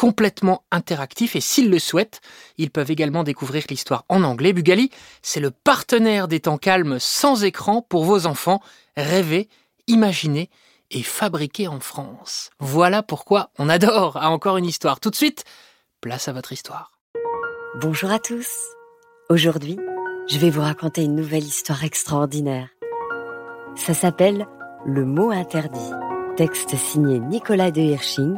complètement interactifs et s'ils le souhaitent, ils peuvent également découvrir l'histoire en anglais. Bugali, c'est le partenaire des temps calmes sans écran pour vos enfants. Rêver, imaginer et fabriquer en France. Voilà pourquoi on adore à encore une histoire. Tout de suite, place à votre histoire. Bonjour à tous. Aujourd'hui, je vais vous raconter une nouvelle histoire extraordinaire. Ça s'appelle Le mot interdit. Texte signé Nicolas de Hirsching,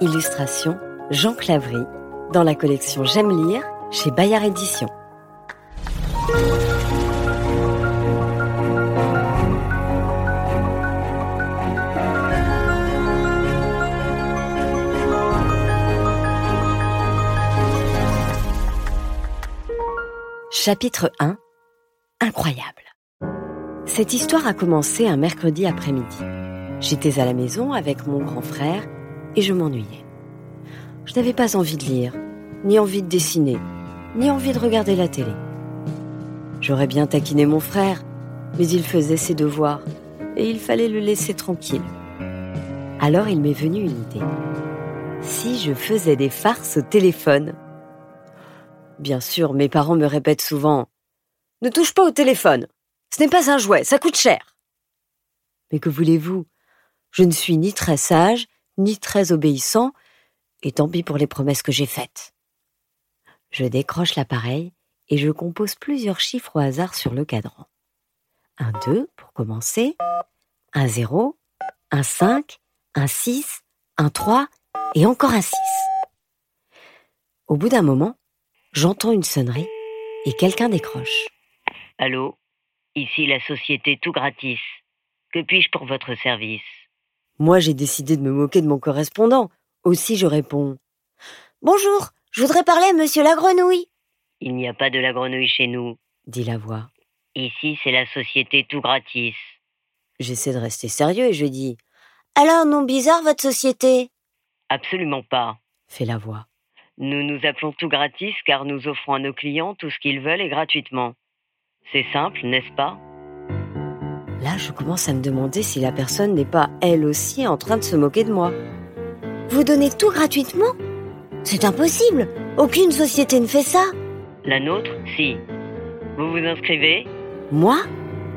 illustration Jean Clavry, dans la collection J'aime lire chez Bayard Éditions. Chapitre 1 Incroyable. Cette histoire a commencé un mercredi après-midi. J'étais à la maison avec mon grand frère et je m'ennuyais. Je n'avais pas envie de lire, ni envie de dessiner, ni envie de regarder la télé. J'aurais bien taquiné mon frère, mais il faisait ses devoirs et il fallait le laisser tranquille. Alors il m'est venu une idée. Si je faisais des farces au téléphone Bien sûr, mes parents me répètent souvent Ne touche pas au téléphone. Ce n'est pas un jouet, ça coûte cher. Mais que voulez-vous? Je ne suis ni très sage, ni très obéissant, et tant pis pour les promesses que j'ai faites. Je décroche l'appareil et je compose plusieurs chiffres au hasard sur le cadran. Un 2 pour commencer, un 0, un 5, un 6, un 3 et encore un 6. Au bout d'un moment, j'entends une sonnerie et quelqu'un décroche. Allô? Ici la société Tout Gratis. Que puis-je pour votre service? Moi, j'ai décidé de me moquer de mon correspondant. Aussi, je réponds. Bonjour, je voudrais parler à monsieur la grenouille. Il n'y a pas de la grenouille chez nous, dit la voix. Ici, c'est la société Tout Gratis. J'essaie de rester sérieux et je dis. Alors, nom bizarre, votre société? Absolument pas, fait la voix. Nous nous appelons Tout Gratis car nous offrons à nos clients tout ce qu'ils veulent et gratuitement. C'est simple, n'est-ce pas? Là, je commence à me demander si la personne n'est pas elle aussi en train de se moquer de moi. Vous donnez tout gratuitement C'est impossible Aucune société ne fait ça La nôtre, si. Vous vous inscrivez Moi?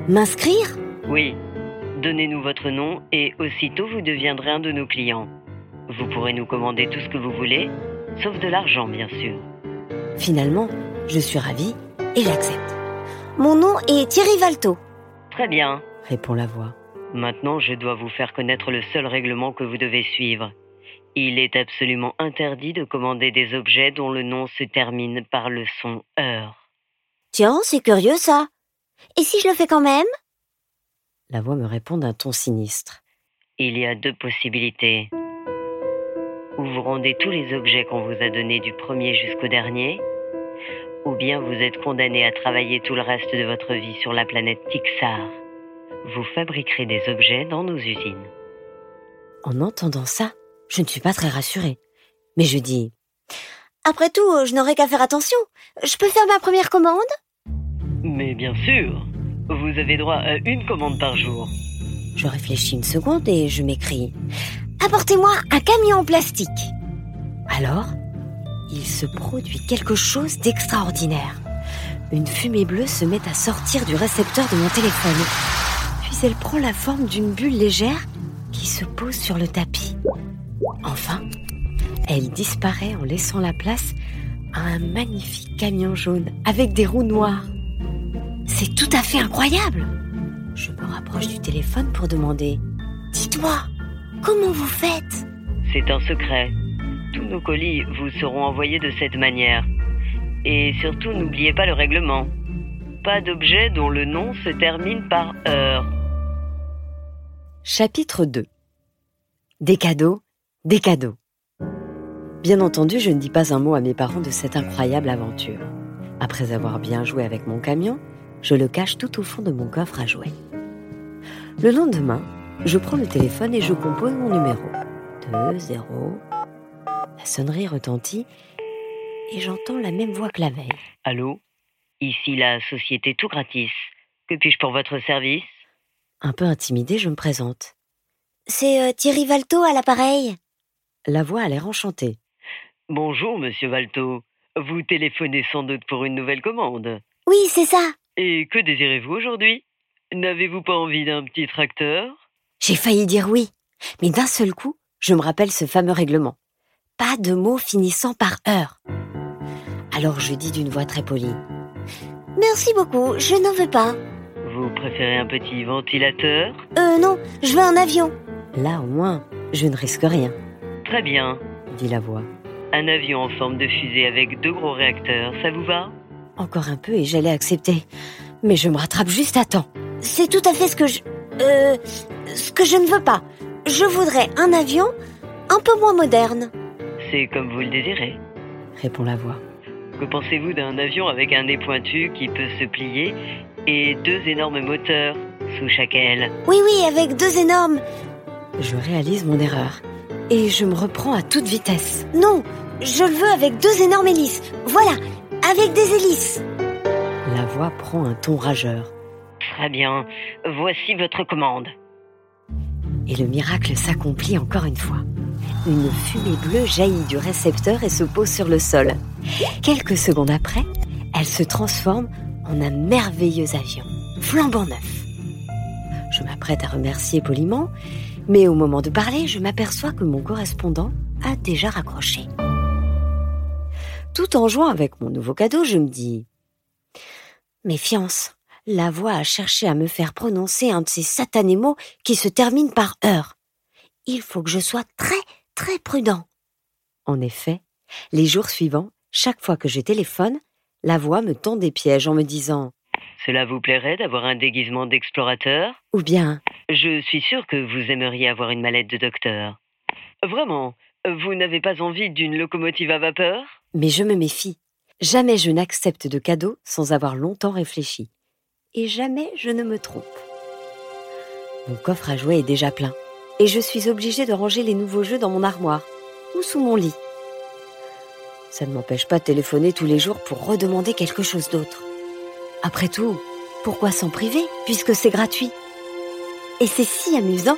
M'inscrire? Oui. Donnez-nous votre nom et aussitôt vous deviendrez un de nos clients. Vous pourrez nous commander tout ce que vous voulez, sauf de l'argent, bien sûr. Finalement, je suis ravie et j'accepte. Mon nom est Thierry Valto. Très bien, répond la voix. Maintenant, je dois vous faire connaître le seul règlement que vous devez suivre. Il est absolument interdit de commander des objets dont le nom se termine par le son heure. Tiens, c'est curieux ça. Et si je le fais quand même? La voix me répond d'un ton sinistre. Il y a deux possibilités. Ou vous rendez tous les objets qu'on vous a donnés du premier jusqu'au dernier, ou bien vous êtes condamné à travailler tout le reste de votre vie sur la planète Tixar. Vous fabriquerez des objets dans nos usines. En entendant ça, je ne suis pas très rassurée. Mais je dis Après tout, je n'aurai qu'à faire attention. Je peux faire ma première commande? Mais bien sûr Vous avez droit à une commande par jour. Je réfléchis une seconde et je m'écris Apportez-moi un camion en plastique. Alors, il se produit quelque chose d'extraordinaire. Une fumée bleue se met à sortir du récepteur de mon téléphone. Puis elle prend la forme d'une bulle légère qui se pose sur le tapis. Enfin, elle disparaît en laissant la place à un magnifique camion jaune avec des roues noires. C'est tout à fait incroyable. Je me rapproche du téléphone pour demander ⁇ Dites-moi, Comment vous faites? C'est un secret. Tous nos colis vous seront envoyés de cette manière. Et surtout, n'oubliez pas le règlement. Pas d'objet dont le nom se termine par heure. Chapitre 2 Des cadeaux, des cadeaux. Bien entendu, je ne dis pas un mot à mes parents de cette incroyable aventure. Après avoir bien joué avec mon camion, je le cache tout au fond de mon coffre à jouets. Le lendemain, je prends le téléphone et je compose mon numéro. 2, 0. La sonnerie retentit et j'entends la même voix que la veille. Allô? Ici la société Tout Gratis. Que puis-je pour votre service? Un peu intimidée, je me présente. C'est euh, Thierry Valto à l'appareil. La voix a l'air enchantée. Bonjour, monsieur Valto. Vous téléphonez sans doute pour une nouvelle commande. Oui, c'est ça. Et que désirez-vous aujourd'hui? N'avez-vous pas envie d'un petit tracteur? J'ai failli dire oui, mais d'un seul coup, je me rappelle ce fameux règlement. Pas de mots finissant par heure. Alors je dis d'une voix très polie. Merci beaucoup, je n'en veux pas. Vous préférez un petit ventilateur? Euh, non, je veux un avion. Là au moins, je ne risque rien, Très bien. dit la voix. Un avion en forme de fusée avec deux gros réacteurs, ça vous va? Encore un peu et j'allais accepter. Mais je me rattrape juste à temps. C'est tout à fait ce que je... Euh... Ce que je ne veux pas. Je voudrais un avion un peu moins moderne. C'est comme vous le désirez. Répond la voix. Que pensez-vous d'un avion avec un nez pointu qui peut se plier et deux énormes moteurs sous chaque aile? Oui, oui, avec deux énormes... Je réalise mon erreur. Et je me reprends à toute vitesse. Non, je le veux avec deux énormes hélices. Voilà, avec des hélices. La voix prend un ton rageur. Très bien. Voici votre commande. Et le miracle s'accomplit encore une fois. Une fumée bleue jaillit du récepteur et se pose sur le sol. Quelques secondes après, elle se transforme en un merveilleux avion, flambant neuf. Je m'apprête à remercier poliment, mais au moment de parler, je m'aperçois que mon correspondant a déjà raccroché. Tout en jouant avec mon nouveau cadeau, je me dis Méfiance, la voix a cherché à me faire prononcer un de ces satanés mots qui se terminent par heure. Il faut que je sois très, très prudent. En effet, les jours suivants, chaque fois que je téléphone, la voix me tend des pièges en me disant Cela vous plairait d'avoir un déguisement d'explorateur? Ou bien Je suis sûr que vous aimeriez avoir une mallette de docteur. Vraiment, vous n'avez pas envie d'une locomotive à vapeur? Mais je me méfie. Jamais je n'accepte de cadeaux sans avoir longtemps réfléchi. Et jamais je ne me trompe. Mon coffre à jouets est déjà plein et je suis obligée de ranger les nouveaux jeux dans mon armoire ou sous mon lit. Ça ne m'empêche pas de téléphoner tous les jours pour redemander quelque chose d'autre. Après tout, pourquoi s'en priver puisque c'est gratuit? Et c'est si amusant.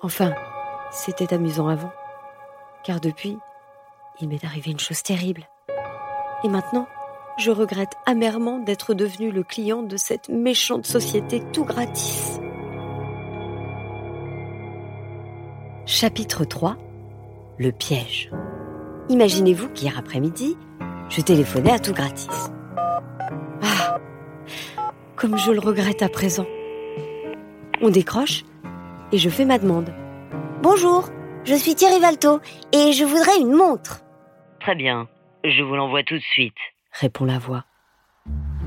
Enfin, c'était amusant avant. Car depuis, il m'est arrivé une chose terrible. Et maintenant, je regrette amèrement d'être devenu le client de cette méchante société tout gratis. Chapitre 3 Le piège. Imaginez-vous qu'hier après-midi, je téléphonais à tout gratis. Ah Comme je le regrette à présent. On décroche et je fais ma demande. Bonjour, je suis Thierry Valto et je voudrais une montre. Très bien. Je vous l'envoie tout de suite. répond la voix.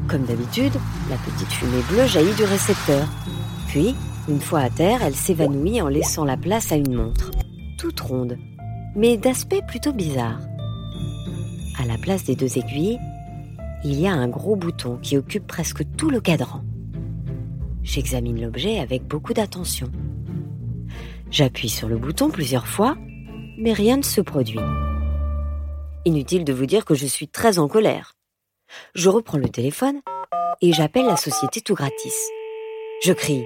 Comme d'habitude, la petite fumée bleue jaillit du récepteur. Puis, une fois à terre, elle s'évanouit en laissant la place à une montre, toute ronde, mais d'aspect plutôt bizarre. À la place des deux aiguilles, il y a un gros bouton qui occupe presque tout le cadran. J'examine l'objet avec beaucoup d'attention. J'appuie sur le bouton plusieurs fois, mais rien ne se produit. Inutile de vous dire que je suis très en colère. Je reprends le téléphone et j'appelle la société tout gratis. Je crie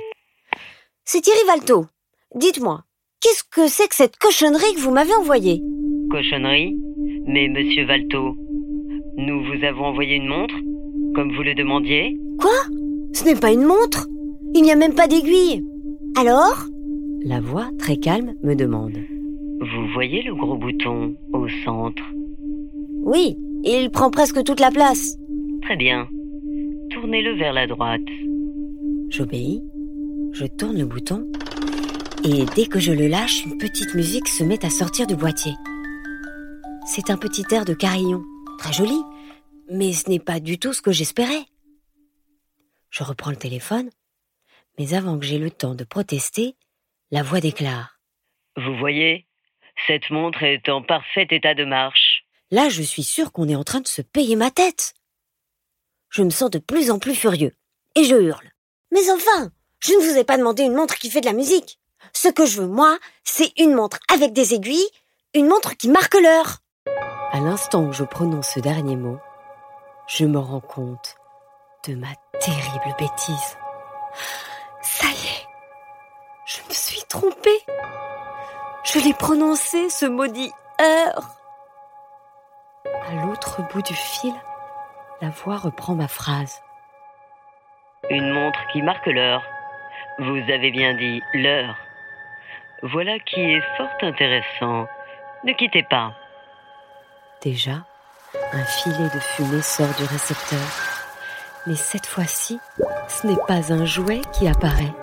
C'est Thierry Valto. Dites-moi, qu'est-ce que c'est que cette cochonnerie que vous m'avez envoyée? Cochonnerie? Mais monsieur Valto, nous vous avons envoyé une montre, comme vous le demandiez? Quoi? Ce n'est pas une montre? Il n'y a même pas d'aiguille. Alors? La voix, très calme, me demande. Vous voyez le gros bouton au centre? Oui, il prend presque toute la place. Très bien. Tournez-le vers la droite. J'obéis, je tourne le bouton Et dès que je le lâche, une petite musique se met à sortir du boîtier. C'est un petit air de carillon, très joli, mais ce n'est pas du tout ce que j'espérais. Je reprends le téléphone, mais avant que j'aie le temps de protester, la voix déclare. Vous voyez, cette montre est en parfait état de marche. Là, je suis sûre qu'on est en train de se payer ma tête. Je me sens de plus en plus furieux, et je hurle. Mais enfin, je ne vous ai pas demandé une montre qui fait de la musique. Ce que je veux, moi, c'est une montre avec des aiguilles, une montre qui marque l'heure. À l'instant où je prononce ce dernier mot, je me rends compte de ma terrible bêtise. Ça y est, je me suis trompée. Je l'ai prononcé, ce maudit heure. À l'autre bout du fil, la voix reprend ma phrase. Une montre qui marque l'heure. Vous avez bien dit l'heure. Voilà qui est fort intéressant. Ne quittez pas. Déjà, un filet de fumée sort du récepteur. Mais cette fois-ci, ce n'est pas un jouet qui apparaît.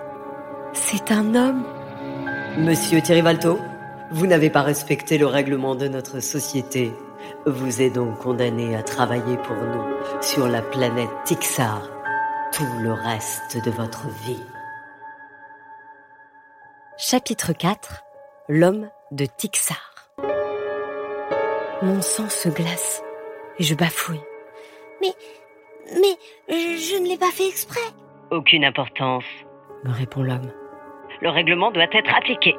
C'est un homme. Monsieur Thierry vous n'avez pas respecté le règlement de notre société. Vous êtes donc condamné à travailler pour nous sur la planète Tixar tout le reste de votre vie. Chapitre 4 L'homme de Tixar Mon sang se glace et je bafouille. Mais, mais, je ne l'ai pas fait exprès. Aucune importance, me répond l'homme. Le règlement doit être appliqué.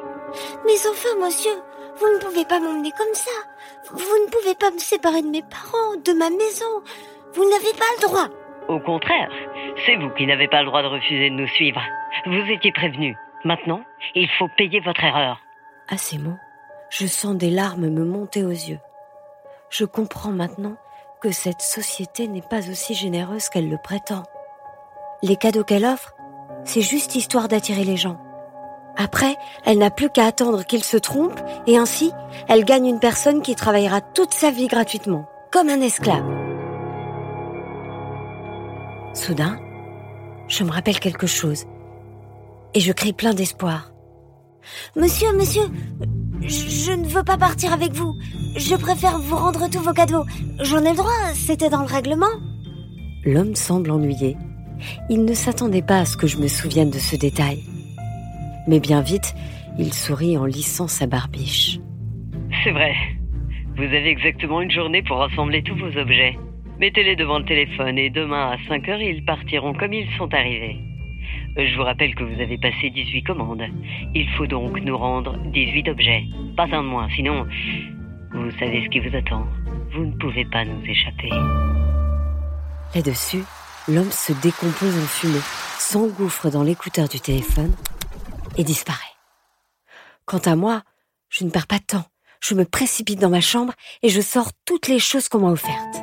Mais enfin, monsieur, vous ne pouvez pas m'emmener comme ça. Vous ne pouvez pas me séparer de mes parents, de ma maison. Vous n'avez pas le droit. Au contraire, c'est vous qui n'avez pas le droit de refuser de nous suivre. Vous étiez prévenu. Maintenant, il faut payer votre erreur. À ces mots, je sens des larmes me monter aux yeux. Je comprends maintenant que cette société n'est pas aussi généreuse qu'elle le prétend. Les cadeaux qu'elle offre, c'est juste histoire d'attirer les gens. Après, elle n'a plus qu'à attendre qu'ils se trompent et ainsi, elle gagne une personne qui travaillera toute sa vie gratuitement, comme un esclave. Soudain, je me rappelle quelque chose et je crie plein d'espoir. Monsieur, monsieur, je ne veux pas partir avec vous. Je préfère vous rendre tous vos cadeaux. J'en ai le droit, c'était dans le règlement. L'homme semble ennuyé. Il ne s'attendait pas à ce que je me souvienne de ce détail. Mais bien vite, il sourit en lissant sa barbiche. C'est vrai. Vous avez exactement une journée pour rassembler tous vos objets. Mettez-les devant le téléphone et demain à 5 heures, ils partiront comme ils sont arrivés. Je vous rappelle que vous avez passé 18 commandes. Il faut donc nous rendre 18 objets. Pas un de moins, sinon, vous savez ce qui vous attend. Vous ne pouvez pas nous échapper. Là-dessus, l'homme se décompose en fumée, s'engouffre dans l'écouteur du téléphone et disparaît. Quant à moi, je ne perds pas de temps. Je me précipite dans ma chambre et je sors toutes les choses qu'on m'a offertes.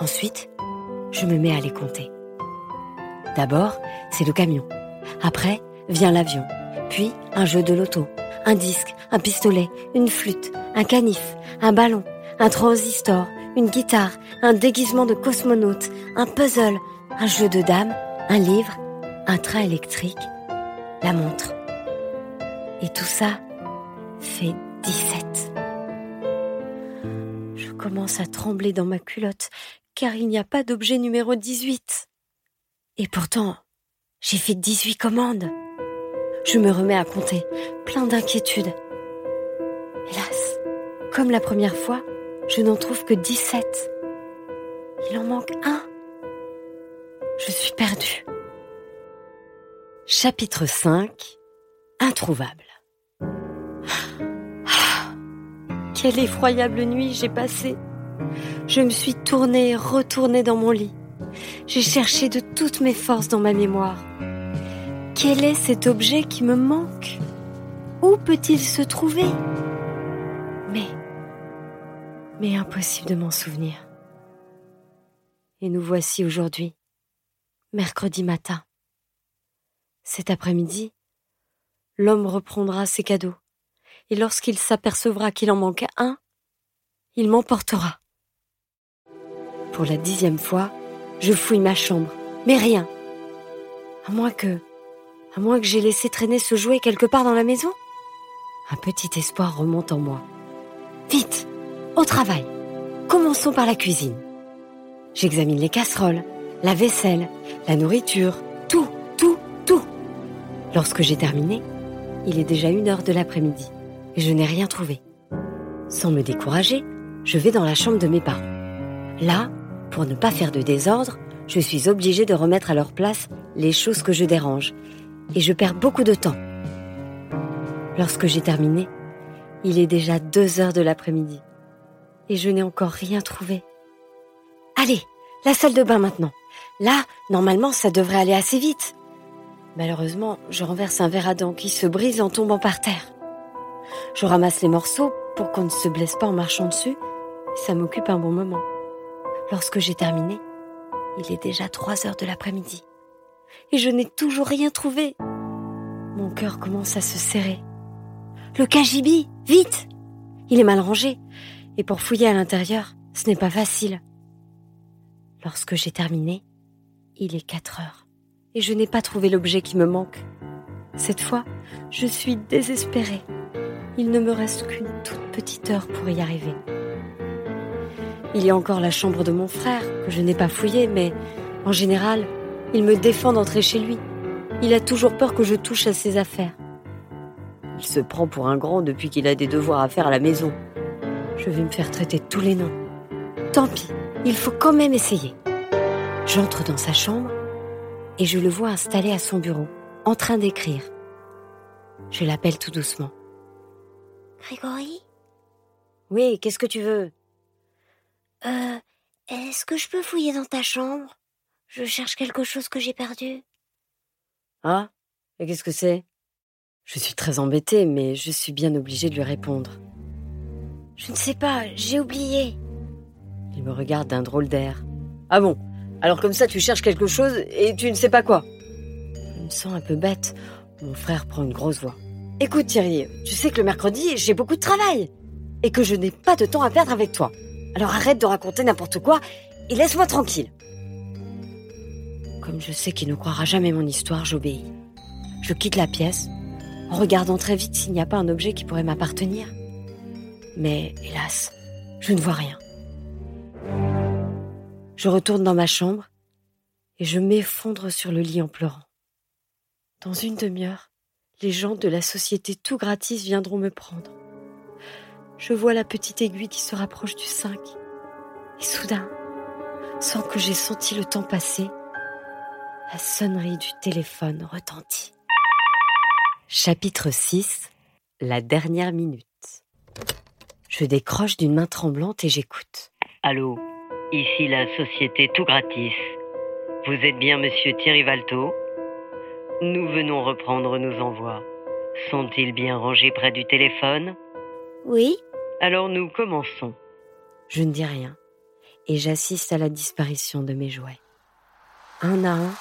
Ensuite, je me mets à les compter. D'abord, c'est le camion. Après, vient l'avion. Puis, un jeu de loto. Un disque, un pistolet, une flûte, un canif, un ballon, un transistor, une guitare, un déguisement de cosmonaute, un puzzle, un jeu de dames, un livre, un train électrique, la montre. Et tout ça fait 17. Je commence à trembler dans ma culotte car il n'y a pas d'objet numéro 18. Et pourtant, j'ai fait 18 commandes. Je me remets à compter, plein d'inquiétude. Hélas, comme la première fois, je n'en trouve que 17. Il en manque un. Je suis perdue. Chapitre 5 Introuvable. Ah, quelle effroyable nuit j'ai passée. Je me suis tournée et retournée dans mon lit. J'ai cherché de toutes mes forces dans ma mémoire. Quel est cet objet qui me manque? Où peut-il se trouver? Mais, mais impossible de m'en souvenir. Et nous voici aujourd'hui, mercredi matin. Cet après-midi, l'homme reprendra ses cadeaux, et lorsqu'il s'apercevra qu'il en manque un, il m'emportera. Pour la dixième fois, je fouille ma chambre, mais rien. À moins que, À moins que j'ai laissé traîner ce jouet quelque part dans la maison Un petit espoir remonte en moi. Vite Au travail Commençons par la cuisine. J'examine les casseroles, la vaisselle, la nourriture, tout, tout, tout. Lorsque j'ai terminé, il est déjà une heure de l'après-midi et je n'ai rien trouvé. Sans me décourager, je vais dans la chambre de mes parents. Là, pour ne pas faire de désordre, je suis obligée de remettre à leur place les choses que je dérange et je perds beaucoup de temps. Lorsque j'ai terminé, il est déjà deux heures de l'après-midi et je n'ai encore rien trouvé. Allez, la salle de bain maintenant. Là, normalement, ça devrait aller assez vite. Malheureusement, je renverse un verre à dents qui se brise en tombant par terre. Je ramasse les morceaux pour qu'on ne se blesse pas en marchant dessus. Ça m'occupe un bon moment. Lorsque j'ai terminé, il est déjà trois heures de l'après-midi. Et je n'ai toujours rien trouvé. Mon cœur commence à se serrer. Le cagibi, vite Il est mal rangé. Et pour fouiller à l'intérieur, ce n'est pas facile. Lorsque j'ai terminé, il est quatre heures. Et je n'ai pas trouvé l'objet qui me manque. Cette fois, je suis désespérée. Il ne me reste qu'une toute petite heure pour y arriver. Il y a encore la chambre de mon frère, que je n'ai pas fouillée, mais en général, il me défend d'entrer chez lui. Il a toujours peur que je touche à ses affaires. Il se prend pour un grand depuis qu'il a des devoirs à faire à la maison. Je vais me faire traiter tous les noms. Tant pis, il faut quand même essayer. J'entre dans sa chambre et je le vois installé à son bureau, en train d'écrire. Je l'appelle tout doucement. Grégory? Oui, qu'est-ce que tu veux? Euh, est-ce que je peux fouiller dans ta chambre? Je cherche quelque chose que j'ai perdu. Ah Et qu'est-ce que c'est? Je suis très embêtée, mais je suis bien obligée de lui répondre. Je ne sais pas, j'ai oublié. Il me regarde d'un drôle d'air. Ah bon? Alors comme ça, tu cherches quelque chose et tu ne sais pas quoi? Je me sens un peu bête. Mon frère prend une grosse voix. Écoute Thierry, tu sais que le mercredi, j'ai beaucoup de travail et que je n'ai pas de temps à perdre avec toi. Alors arrête de raconter n'importe quoi et laisse-moi tranquille. Comme je sais qu'il ne croira jamais mon histoire, j'obéis. Je quitte la pièce, en regardant très vite s'il n'y a pas un objet qui pourrait m'appartenir. Mais hélas, je ne vois rien. Je retourne dans ma chambre et je m'effondre sur le lit en pleurant. Dans une demi-heure, les gens de la société tout gratis viendront me prendre. Je vois la petite aiguille qui se rapproche du 5. Et soudain, sans que j'ai senti le temps passer, la sonnerie du téléphone retentit. Chapitre 6 La dernière minute. Je décroche d'une main tremblante et j'écoute. Allô, ici la société tout gratis. Vous êtes bien monsieur Thierry Valto Nous venons reprendre nos envois. Sont-ils bien rangés près du téléphone? Oui Alors nous commençons. Je ne dis rien et j'assiste à la disparition de mes jouets. Un à un,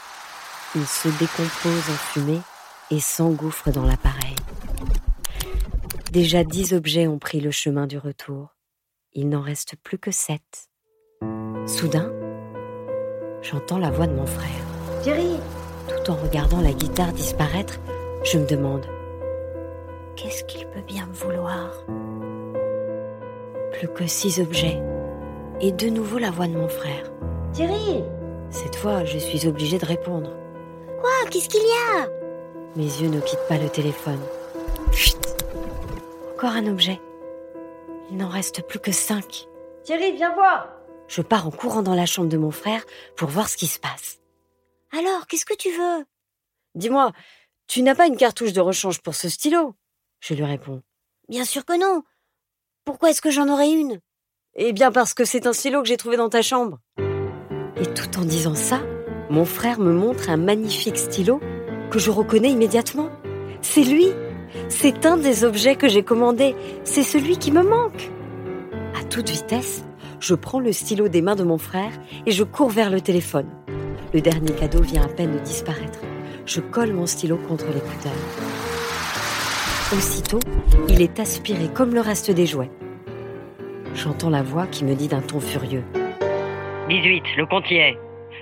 ils se décomposent en fumée et s'engouffrent dans l'appareil. Déjà dix objets ont pris le chemin du retour. Il n'en reste plus que sept. Soudain, j'entends la voix de mon frère. Thierry Tout en regardant la guitare disparaître, je me demande Qu'est-ce qu'il peut bien me vouloir? Plus que six objets. Et de nouveau la voix de mon frère. Thierry Cette fois, je suis obligée de répondre. Quoi? Qu'est-ce qu'il y a? Mes yeux ne quittent pas le téléphone. Chut Encore un objet. Il n'en reste plus que cinq. Thierry, viens voir Je pars en courant dans la chambre de mon frère pour voir ce qui se passe. Alors, qu'est-ce que tu veux? Dis-moi, tu n'as pas une cartouche de rechange pour ce stylo? Je lui réponds. Bien sûr que non. Pourquoi est-ce que j'en aurais une? Eh bien parce que c'est un stylo que j'ai trouvé dans ta chambre. Et tout en disant ça, mon frère me montre un magnifique stylo que je reconnais immédiatement. C'est lui C'est un des objets que j'ai commandé. C'est celui qui me manque. À toute vitesse, je prends le stylo des mains de mon frère et je cours vers le téléphone. Le dernier cadeau vient à peine de disparaître. Je colle mon stylo contre l'écouteur. Aussitôt, il est aspiré comme le reste des jouets. J'entends la voix qui me dit d'un ton furieux. 18, le compte y est.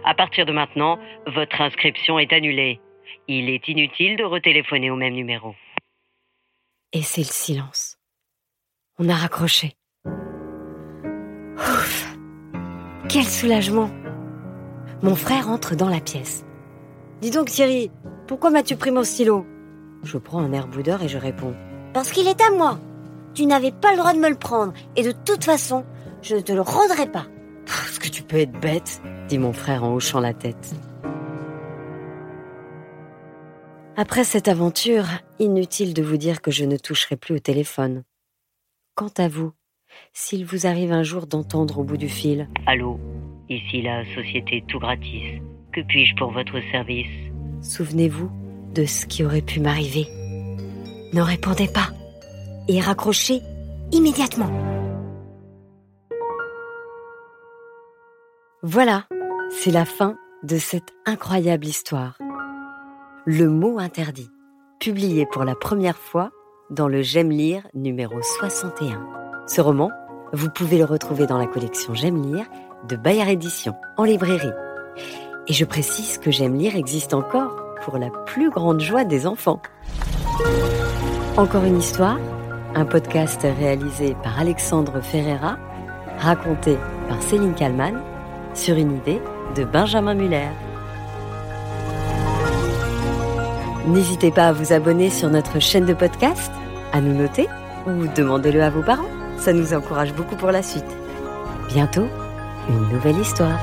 À partir de maintenant, votre inscription est annulée. Il est inutile de retéléphoner au même numéro. Et c'est le silence. On a raccroché. Ouf Quel soulagement Mon frère entre dans la pièce. Dis donc Thierry, pourquoi m'as-tu pris mon stylo? Je prends un air boudeur et je réponds. Parce qu'il est à moi. Tu n'avais pas le droit de me le prendre. Et de toute façon, je ne te le rendrai pas. Est-ce que tu peux être bête? dit mon frère en hochant la tête. Après cette aventure, inutile de vous dire que je ne toucherai plus au téléphone. Quant à vous, s'il vous arrive un jour d'entendre au bout du fil Allô, ici la société Tout Gratis. Que puis-je pour votre service? Souvenez-vous de ce qui aurait pu m'arriver. Ne répondez pas et raccrochez immédiatement. Voilà, c'est la fin de cette incroyable histoire. Le mot interdit, publié pour la première fois dans le J'aime lire numéro 61. Ce roman, vous pouvez le retrouver dans la collection J'aime lire de Bayard Édition en librairie. Et je précise que J'aime lire existe encore pour la plus grande joie des enfants. Encore une histoire, un podcast réalisé par Alexandre Ferreira, raconté par Céline Kallmann, sur une idée de Benjamin Muller. N'hésitez pas à vous abonner sur notre chaîne de podcast, à nous noter ou demandez-le à vos parents. Ça nous encourage beaucoup pour la suite. Bientôt, une nouvelle histoire.